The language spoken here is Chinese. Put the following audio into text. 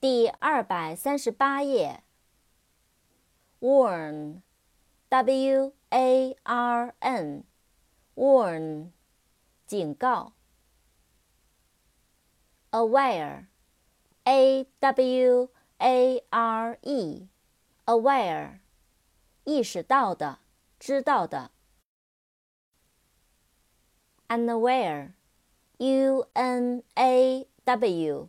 第二百三十八页。warn，w a r n，warn，警告。aware，a w a r e，aware，意识到的，知道的。unaware，u n a w。